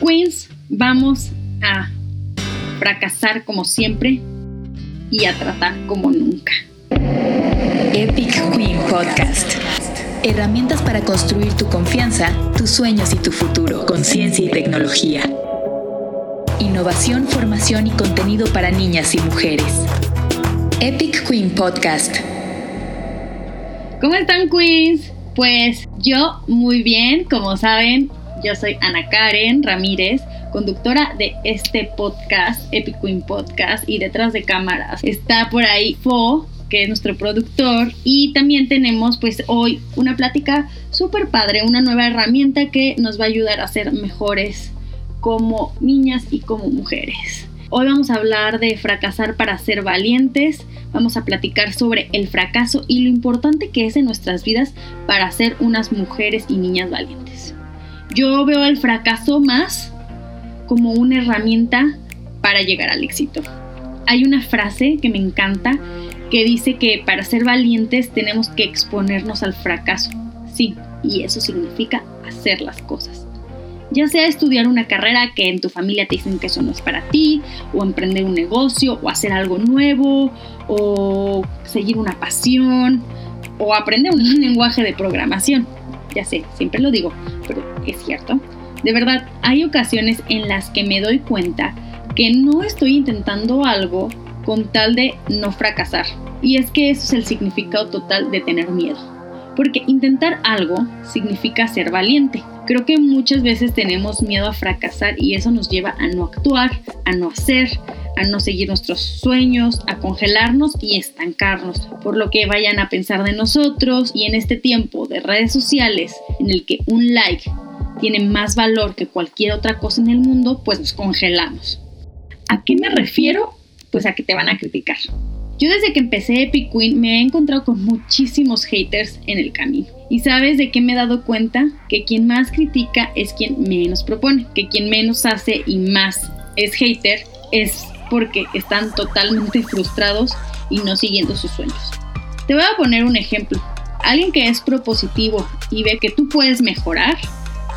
Queens, vamos a fracasar como siempre y a tratar como nunca. Epic Queen Podcast. Herramientas para construir tu confianza, tus sueños y tu futuro con ciencia y tecnología. Innovación, formación y contenido para niñas y mujeres. Epic Queen Podcast. ¿Cómo están, Queens? Pues yo muy bien, como saben, yo soy Ana Karen Ramírez, conductora de este podcast, Epic Queen Podcast, y detrás de cámaras está por ahí Fo, que es nuestro productor, y también tenemos pues hoy una plática súper padre, una nueva herramienta que nos va a ayudar a ser mejores como niñas y como mujeres. Hoy vamos a hablar de fracasar para ser valientes, vamos a platicar sobre el fracaso y lo importante que es en nuestras vidas para ser unas mujeres y niñas valientes. Yo veo el fracaso más como una herramienta para llegar al éxito. Hay una frase que me encanta que dice que para ser valientes tenemos que exponernos al fracaso. Sí, y eso significa hacer las cosas. Ya sea estudiar una carrera que en tu familia te dicen que eso no es para ti, o emprender un negocio, o hacer algo nuevo, o seguir una pasión, o aprender un lenguaje de programación. Ya sé, siempre lo digo, pero es cierto. De verdad, hay ocasiones en las que me doy cuenta que no estoy intentando algo con tal de no fracasar. Y es que eso es el significado total de tener miedo. Porque intentar algo significa ser valiente. Creo que muchas veces tenemos miedo a fracasar y eso nos lleva a no actuar, a no hacer, a no seguir nuestros sueños, a congelarnos y estancarnos, por lo que vayan a pensar de nosotros y en este tiempo de redes sociales en el que un like tiene más valor que cualquier otra cosa en el mundo, pues nos congelamos. ¿A qué me refiero? Pues a que te van a criticar. Yo desde que empecé Epic Queen me he encontrado con muchísimos haters en el camino. ¿Y sabes de qué me he dado cuenta? Que quien más critica es quien menos propone, que quien menos hace y más es hater es porque están totalmente frustrados y no siguiendo sus sueños. Te voy a poner un ejemplo. Alguien que es propositivo y ve que tú puedes mejorar,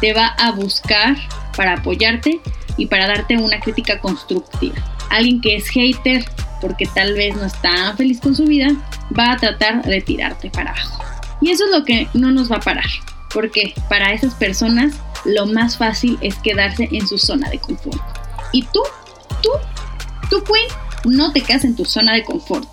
te va a buscar para apoyarte y para darte una crítica constructiva. Alguien que es hater porque tal vez no está feliz con su vida, va a tratar de tirarte para abajo. Y eso es lo que no nos va a parar, porque para esas personas lo más fácil es quedarse en su zona de confort. Y tú, tú Tú, Queen, no te quedas en tu zona de confort,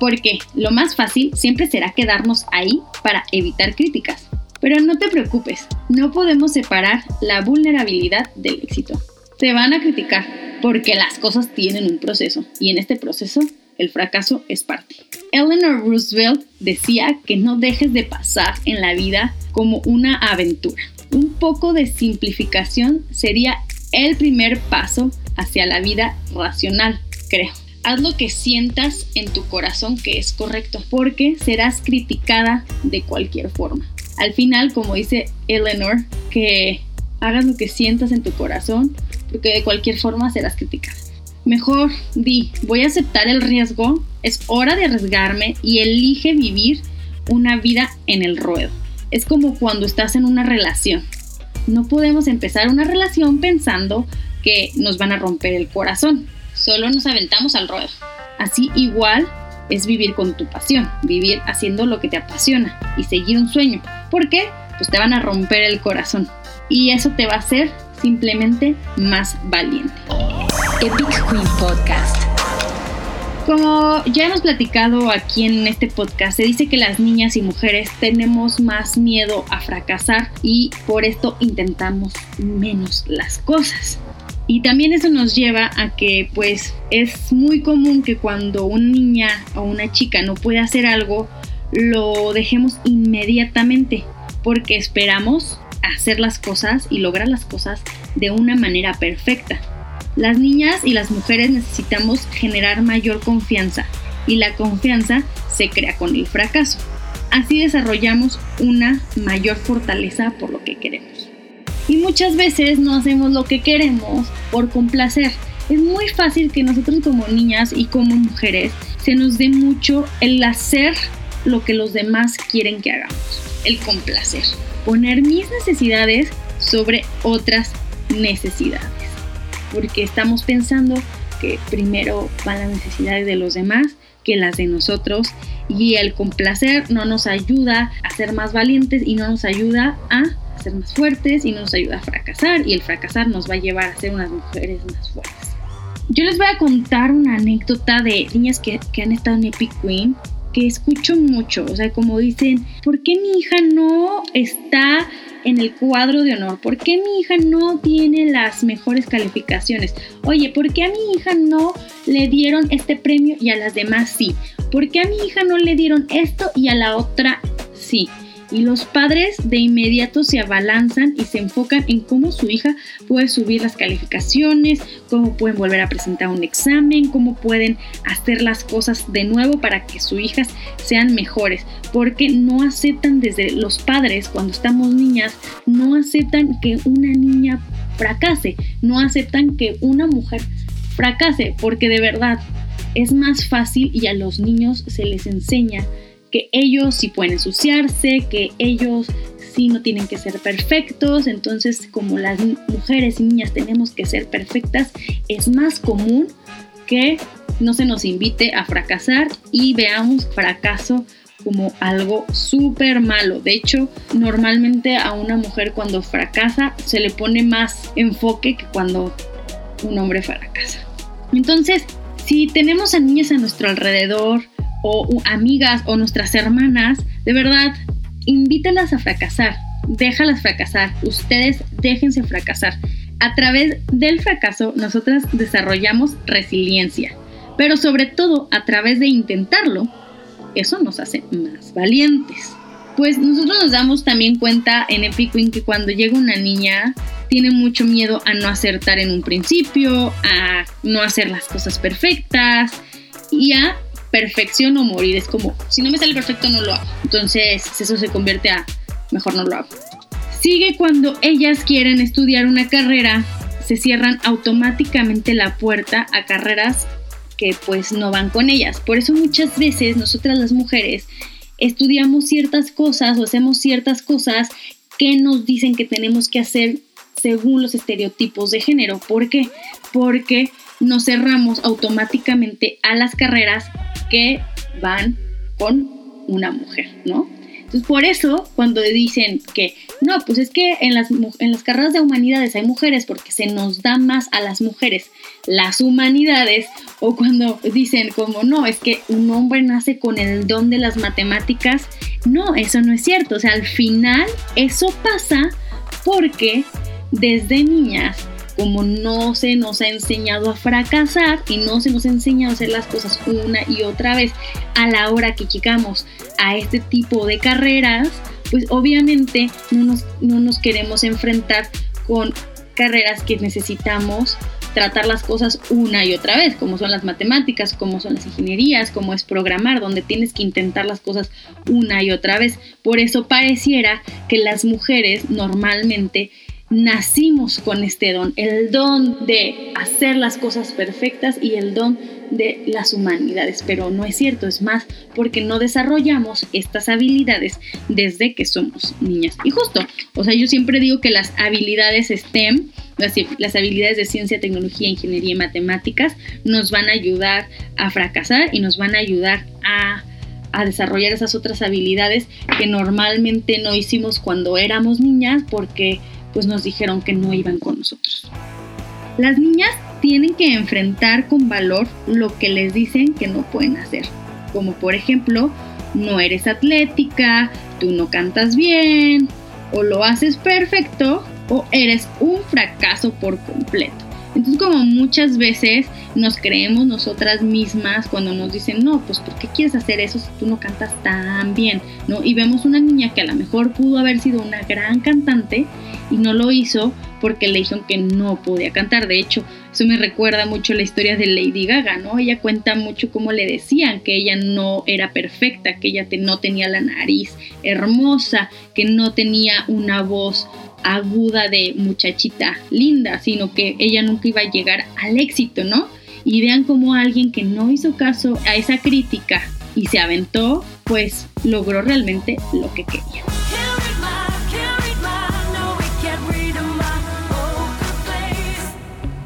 porque lo más fácil siempre será quedarnos ahí para evitar críticas. Pero no te preocupes, no podemos separar la vulnerabilidad del éxito. Te van a criticar porque las cosas tienen un proceso y en este proceso el fracaso es parte. Eleanor Roosevelt decía que no dejes de pasar en la vida como una aventura. Un poco de simplificación sería el primer paso hacia la vida racional, creo. Haz lo que sientas en tu corazón que es correcto, porque serás criticada de cualquier forma. Al final, como dice Eleanor, que hagas lo que sientas en tu corazón, porque de cualquier forma serás criticada. Mejor di, voy a aceptar el riesgo, es hora de arriesgarme y elige vivir una vida en el ruedo. Es como cuando estás en una relación. No podemos empezar una relación pensando que nos van a romper el corazón. Solo nos aventamos al ruedo. Así igual es vivir con tu pasión, vivir haciendo lo que te apasiona y seguir un sueño. ¿Por qué? Pues te van a romper el corazón. Y eso te va a hacer simplemente más valiente. Epic Queen Podcast. Como ya hemos platicado aquí en este podcast, se dice que las niñas y mujeres tenemos más miedo a fracasar y por esto intentamos menos las cosas. Y también eso nos lleva a que pues es muy común que cuando una niña o una chica no puede hacer algo, lo dejemos inmediatamente porque esperamos hacer las cosas y lograr las cosas de una manera perfecta. Las niñas y las mujeres necesitamos generar mayor confianza y la confianza se crea con el fracaso. Así desarrollamos una mayor fortaleza por lo que queremos. Y muchas veces no hacemos lo que queremos por complacer. Es muy fácil que nosotros como niñas y como mujeres se nos dé mucho el hacer lo que los demás quieren que hagamos, el complacer, poner mis necesidades sobre otras necesidades. Porque estamos pensando que primero van las necesidades de los demás que las de nosotros y el complacer no nos ayuda a ser más valientes y no nos ayuda a ser más fuertes y no nos ayuda a fracasar y el fracasar nos va a llevar a ser unas mujeres más fuertes. Yo les voy a contar una anécdota de niñas que, que han estado en Epic Queen que escucho mucho, o sea, como dicen, ¿por qué mi hija no está en el cuadro de honor? ¿Por qué mi hija no tiene las mejores calificaciones? Oye, ¿por qué a mi hija no le dieron este premio y a las demás sí? ¿Por qué a mi hija no le dieron esto y a la otra sí? Y los padres de inmediato se abalanzan y se enfocan en cómo su hija puede subir las calificaciones, cómo pueden volver a presentar un examen, cómo pueden hacer las cosas de nuevo para que sus hijas sean mejores, porque no aceptan desde los padres cuando estamos niñas, no aceptan que una niña fracase, no aceptan que una mujer fracase, porque de verdad es más fácil y a los niños se les enseña que ellos sí pueden ensuciarse, que ellos sí no tienen que ser perfectos, entonces como las mujeres y niñas tenemos que ser perfectas, es más común que no se nos invite a fracasar y veamos fracaso como algo súper malo. De hecho, normalmente a una mujer cuando fracasa se le pone más enfoque que cuando un hombre fracasa. Entonces, si tenemos a niñas a nuestro alrededor, o amigas o nuestras hermanas, de verdad, invítalas a fracasar, déjalas fracasar, ustedes déjense fracasar. A través del fracaso nosotras desarrollamos resiliencia, pero sobre todo a través de intentarlo, eso nos hace más valientes. Pues nosotros nos damos también cuenta en Epic que cuando llega una niña tiene mucho miedo a no acertar en un principio, a no hacer las cosas perfectas y a perfección o morir. Es como, si no me sale perfecto, no lo hago. Entonces, eso se convierte a, mejor no lo hago. Sigue cuando ellas quieren estudiar una carrera, se cierran automáticamente la puerta a carreras que pues no van con ellas. Por eso muchas veces nosotras las mujeres estudiamos ciertas cosas o hacemos ciertas cosas que nos dicen que tenemos que hacer según los estereotipos de género. ¿Por qué? Porque nos cerramos automáticamente a las carreras que van con una mujer, ¿no? Entonces, por eso, cuando dicen que, no, pues es que en las, en las carreras de humanidades hay mujeres porque se nos da más a las mujeres las humanidades, o cuando dicen como, no, es que un hombre nace con el don de las matemáticas, no, eso no es cierto. O sea, al final eso pasa porque desde niñas como no se nos ha enseñado a fracasar y no se nos ha enseñado a hacer las cosas una y otra vez a la hora que llegamos a este tipo de carreras, pues obviamente no nos, no nos queremos enfrentar con carreras que necesitamos tratar las cosas una y otra vez, como son las matemáticas, como son las ingenierías, como es programar, donde tienes que intentar las cosas una y otra vez. Por eso pareciera que las mujeres normalmente nacimos con este don, el don de hacer las cosas perfectas y el don de las humanidades, pero no es cierto, es más porque no desarrollamos estas habilidades desde que somos niñas. Y justo, o sea, yo siempre digo que las habilidades STEM, las, habilidades de ciencia, tecnología, ingeniería y matemáticas nos van a ayudar a fracasar y nos van a ayudar a a desarrollar esas otras habilidades que normalmente no hicimos cuando éramos niñas porque pues nos dijeron que no iban con nosotros. Las niñas tienen que enfrentar con valor lo que les dicen que no pueden hacer, como por ejemplo, no eres atlética, tú no cantas bien, o lo haces perfecto, o eres un fracaso por completo. Entonces como muchas veces nos creemos nosotras mismas cuando nos dicen, no, pues ¿por qué quieres hacer eso si tú no cantas tan bien? ¿No? Y vemos una niña que a lo mejor pudo haber sido una gran cantante y no lo hizo porque le dijeron que no podía cantar. De hecho, eso me recuerda mucho la historia de Lady Gaga, ¿no? Ella cuenta mucho cómo le decían que ella no era perfecta, que ella no tenía la nariz hermosa, que no tenía una voz aguda de muchachita linda, sino que ella nunca iba a llegar al éxito, ¿no? Y vean cómo alguien que no hizo caso a esa crítica y se aventó, pues logró realmente lo que quería.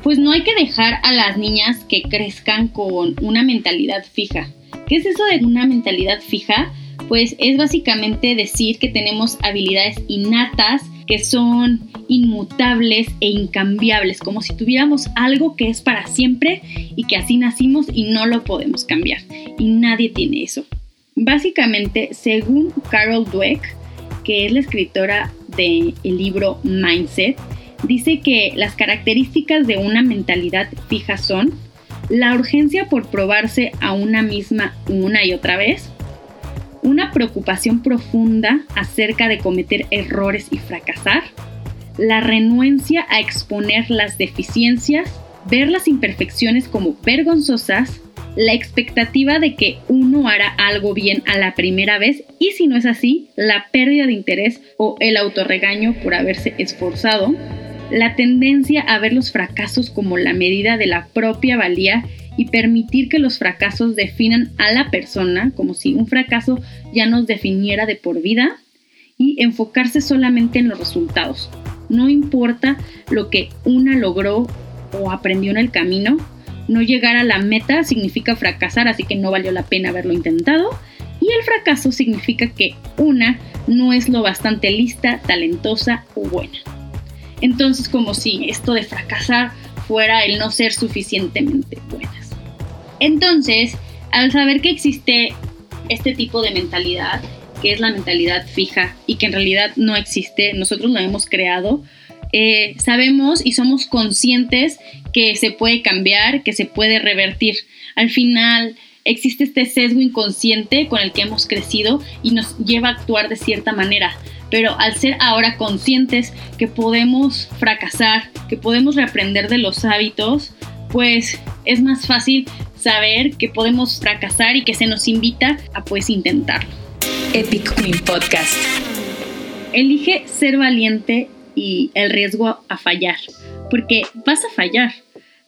pues no hay que dejar a las niñas que crezcan con una mentalidad fija. ¿Qué es eso de una mentalidad fija? Pues es básicamente decir que tenemos habilidades innatas que son inmutables e incambiables, como si tuviéramos algo que es para siempre y que así nacimos y no lo podemos cambiar. Y nadie tiene eso. Básicamente, según Carol Dweck, que es la escritora del libro Mindset, dice que las características de una mentalidad fija son la urgencia por probarse a una misma una y otra vez, una preocupación profunda acerca de cometer errores y fracasar, la renuencia a exponer las deficiencias, ver las imperfecciones como vergonzosas, la expectativa de que uno hará algo bien a la primera vez y si no es así, la pérdida de interés o el autorregaño por haberse esforzado, la tendencia a ver los fracasos como la medida de la propia valía y permitir que los fracasos definan a la persona, como si un fracaso ya nos definiera de por vida, y enfocarse solamente en los resultados. No importa lo que una logró o aprendió en el camino, no llegar a la meta significa fracasar, así que no valió la pena haberlo intentado. Y el fracaso significa que una no es lo bastante lista, talentosa o buena. Entonces, como si esto de fracasar fuera el no ser suficientemente buenas. Entonces, al saber que existe este tipo de mentalidad, que es la mentalidad fija y que en realidad no existe, nosotros lo hemos creado, eh, sabemos y somos conscientes que se puede cambiar, que se puede revertir. Al final existe este sesgo inconsciente con el que hemos crecido y nos lleva a actuar de cierta manera pero al ser ahora conscientes que podemos fracasar, que podemos reaprender de los hábitos, pues es más fácil saber que podemos fracasar y que se nos invita a pues intentarlo. Epic Queen Podcast. Elige ser valiente y el riesgo a fallar, porque vas a fallar.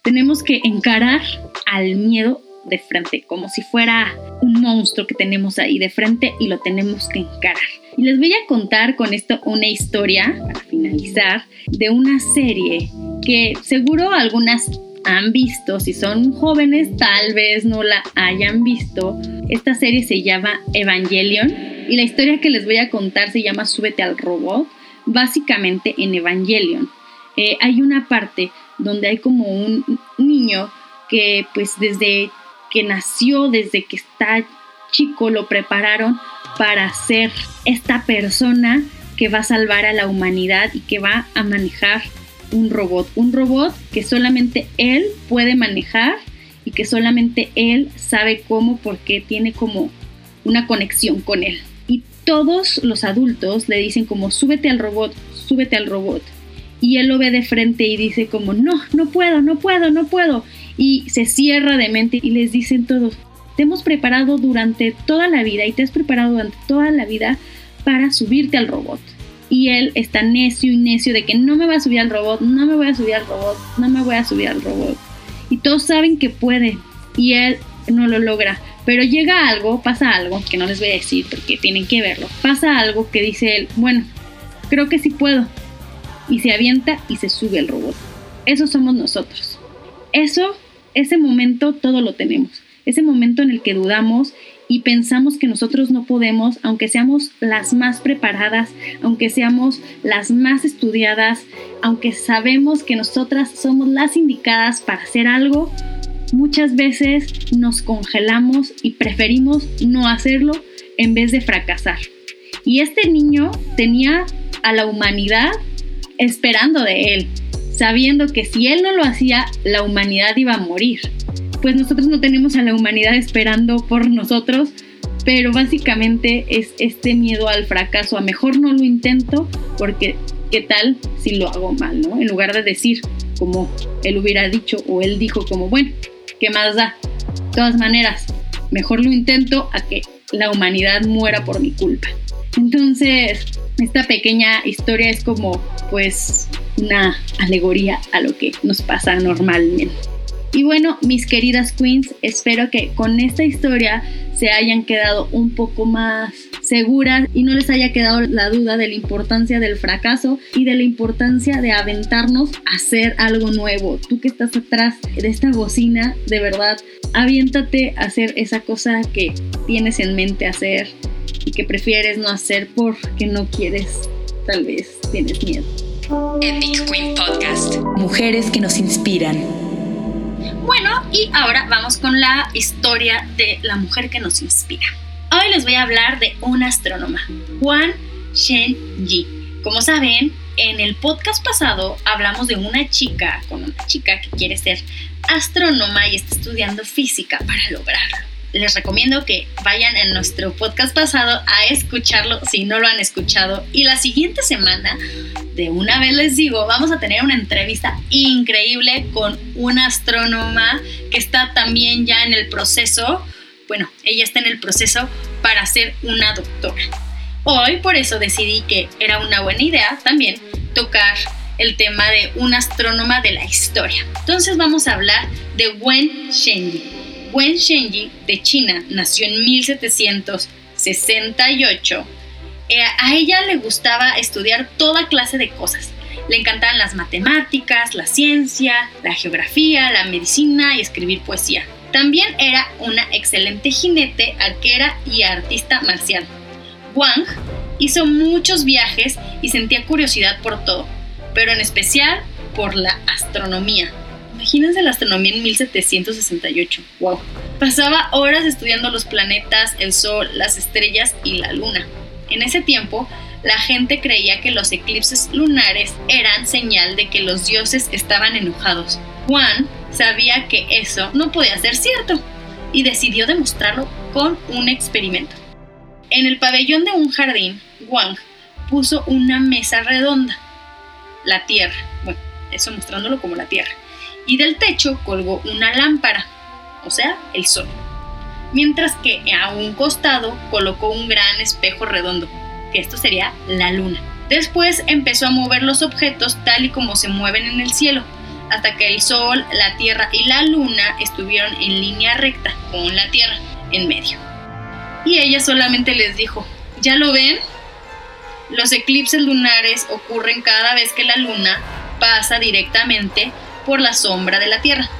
Tenemos que encarar al miedo de frente, como si fuera un monstruo que tenemos ahí de frente y lo tenemos que encarar. Y les voy a contar con esto una historia, para finalizar, de una serie que seguro algunas han visto, si son jóvenes tal vez no la hayan visto. Esta serie se llama Evangelion y la historia que les voy a contar se llama Súbete al robot. Básicamente en Evangelion eh, hay una parte donde hay como un niño que pues desde que nació, desde que está chico, lo prepararon para ser esta persona que va a salvar a la humanidad y que va a manejar un robot. Un robot que solamente él puede manejar y que solamente él sabe cómo porque tiene como una conexión con él. Y todos los adultos le dicen como súbete al robot, súbete al robot. Y él lo ve de frente y dice como no, no puedo, no puedo, no puedo y se cierra de mente y les dicen todos, te hemos preparado durante toda la vida y te has preparado durante toda la vida para subirte al robot. Y él está necio y necio de que no me voy a subir al robot, no me voy a subir al robot, no me voy a subir al robot. Y todos saben que puede y él no lo logra. Pero llega algo, pasa algo, que no les voy a decir porque tienen que verlo. Pasa algo que dice él, bueno, creo que sí puedo. Y se avienta y se sube al robot. Eso somos nosotros. Eso ese momento todo lo tenemos. Ese momento en el que dudamos y pensamos que nosotros no podemos, aunque seamos las más preparadas, aunque seamos las más estudiadas, aunque sabemos que nosotras somos las indicadas para hacer algo, muchas veces nos congelamos y preferimos no hacerlo en vez de fracasar. Y este niño tenía a la humanidad esperando de él, sabiendo que si él no lo hacía, la humanidad iba a morir. Pues nosotros no tenemos a la humanidad esperando por nosotros, pero básicamente es este miedo al fracaso, a mejor no lo intento porque qué tal si lo hago mal, ¿no? En lugar de decir como él hubiera dicho o él dijo como, bueno, ¿qué más da? De todas maneras, mejor lo intento a que la humanidad muera por mi culpa. Entonces, esta pequeña historia es como, pues, una alegoría a lo que nos pasa normalmente. Y bueno, mis queridas queens, espero que con esta historia se hayan quedado un poco más seguras y no les haya quedado la duda de la importancia del fracaso y de la importancia de aventarnos a hacer algo nuevo. Tú que estás atrás de esta bocina, de verdad, aviéntate a hacer esa cosa que tienes en mente hacer y que prefieres no hacer porque no quieres, tal vez tienes miedo. Epic Queen Podcast. Mujeres que nos inspiran. Bueno, y ahora vamos con la historia de la mujer que nos inspira. Hoy les voy a hablar de una astrónoma, Juan Shen Yi. Como saben, en el podcast pasado hablamos de una chica, con una chica que quiere ser astrónoma y está estudiando física para lograrlo les recomiendo que vayan en nuestro podcast pasado a escucharlo si no lo han escuchado. Y la siguiente semana, de una vez les digo, vamos a tener una entrevista increíble con una astrónoma que está también ya en el proceso, bueno, ella está en el proceso para ser una doctora. Hoy por eso decidí que era una buena idea también tocar el tema de una astrónoma de la historia. Entonces vamos a hablar de Wen Shenyi. Wen Shenji de China nació en 1768. Eh, a ella le gustaba estudiar toda clase de cosas. Le encantaban las matemáticas, la ciencia, la geografía, la medicina y escribir poesía. También era una excelente jinete, arquera y artista marcial. Wang hizo muchos viajes y sentía curiosidad por todo, pero en especial por la astronomía. Imagínense la astronomía en 1768. ¡Wow! Pasaba horas estudiando los planetas, el Sol, las estrellas y la Luna. En ese tiempo, la gente creía que los eclipses lunares eran señal de que los dioses estaban enojados. Juan sabía que eso no podía ser cierto y decidió demostrarlo con un experimento. En el pabellón de un jardín, Wang puso una mesa redonda, la Tierra, bueno, eso mostrándolo como la Tierra, y del techo colgó una lámpara, o sea, el sol. Mientras que a un costado colocó un gran espejo redondo, que esto sería la luna. Después empezó a mover los objetos tal y como se mueven en el cielo, hasta que el sol, la tierra y la luna estuvieron en línea recta con la tierra en medio. Y ella solamente les dijo, ¿ya lo ven? Los eclipses lunares ocurren cada vez que la luna pasa directamente por la sombra de la Tierra.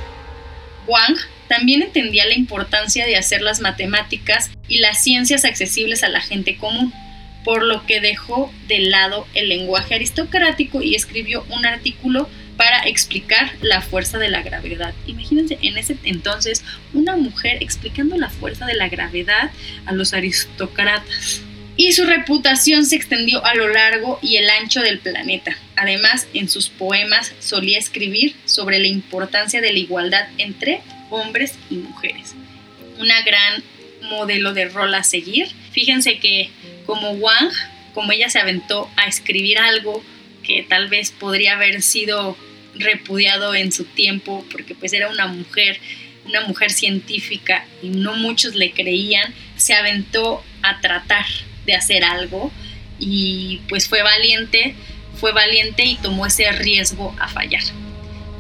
Wang también entendía la importancia de hacer las matemáticas y las ciencias accesibles a la gente común, por lo que dejó de lado el lenguaje aristocrático y escribió un artículo para explicar la fuerza de la gravedad. Imagínense en ese entonces una mujer explicando la fuerza de la gravedad a los aristócratas y su reputación se extendió a lo largo y el ancho del planeta. Además, en sus poemas solía escribir sobre la importancia de la igualdad entre hombres y mujeres. Una gran modelo de rol a seguir. Fíjense que como Wang, como ella se aventó a escribir algo que tal vez podría haber sido repudiado en su tiempo porque pues era una mujer, una mujer científica y no muchos le creían, se aventó a tratar de hacer algo y pues fue valiente, fue valiente y tomó ese riesgo a fallar.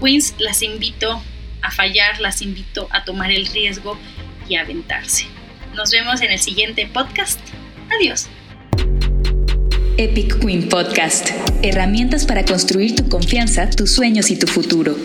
Queens las invito a fallar, las invito a tomar el riesgo y a aventarse. Nos vemos en el siguiente podcast. Adiós. Epic Queen Podcast. Herramientas para construir tu confianza, tus sueños y tu futuro.